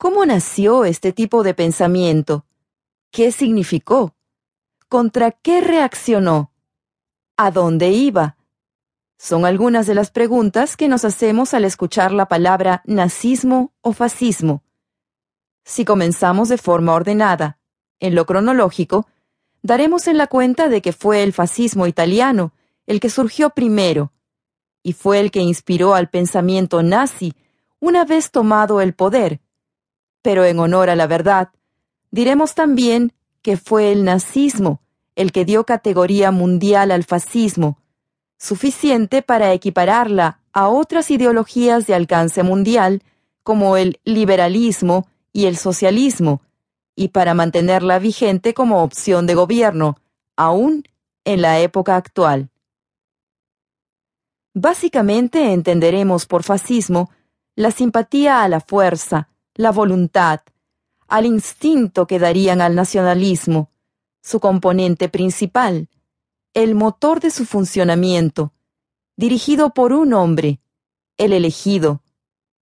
¿Cómo nació este tipo de pensamiento? ¿Qué significó? ¿Contra qué reaccionó? ¿A dónde iba? Son algunas de las preguntas que nos hacemos al escuchar la palabra nazismo o fascismo. Si comenzamos de forma ordenada, en lo cronológico, daremos en la cuenta de que fue el fascismo italiano el que surgió primero, y fue el que inspiró al pensamiento nazi una vez tomado el poder. Pero en honor a la verdad, diremos también que fue el nazismo el que dio categoría mundial al fascismo, suficiente para equipararla a otras ideologías de alcance mundial como el liberalismo y el socialismo, y para mantenerla vigente como opción de gobierno, aún en la época actual. Básicamente entenderemos por fascismo la simpatía a la fuerza, la voluntad, al instinto que darían al nacionalismo, su componente principal, el motor de su funcionamiento, dirigido por un hombre, el elegido,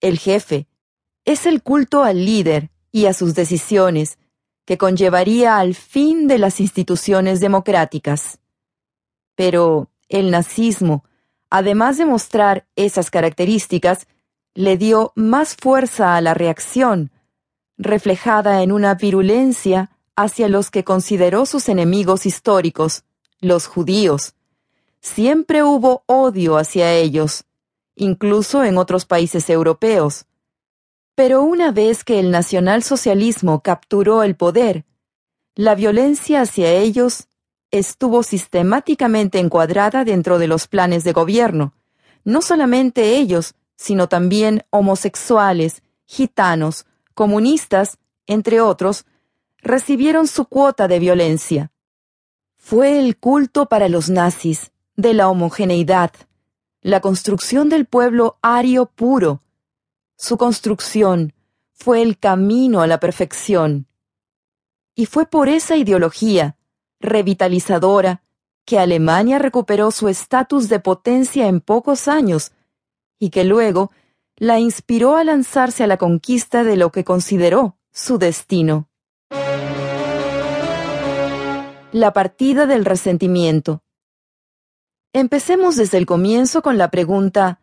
el jefe, es el culto al líder y a sus decisiones, que conllevaría al fin de las instituciones democráticas. Pero el nazismo, además de mostrar esas características, le dio más fuerza a la reacción, reflejada en una virulencia hacia los que consideró sus enemigos históricos, los judíos. Siempre hubo odio hacia ellos, incluso en otros países europeos. Pero una vez que el nacionalsocialismo capturó el poder, la violencia hacia ellos estuvo sistemáticamente encuadrada dentro de los planes de gobierno. No solamente ellos, sino también homosexuales, gitanos, comunistas, entre otros, recibieron su cuota de violencia. Fue el culto para los nazis de la homogeneidad, la construcción del pueblo ario puro. Su construcción fue el camino a la perfección. Y fue por esa ideología, revitalizadora, que Alemania recuperó su estatus de potencia en pocos años y que luego la inspiró a lanzarse a la conquista de lo que consideró su destino. La partida del resentimiento. Empecemos desde el comienzo con la pregunta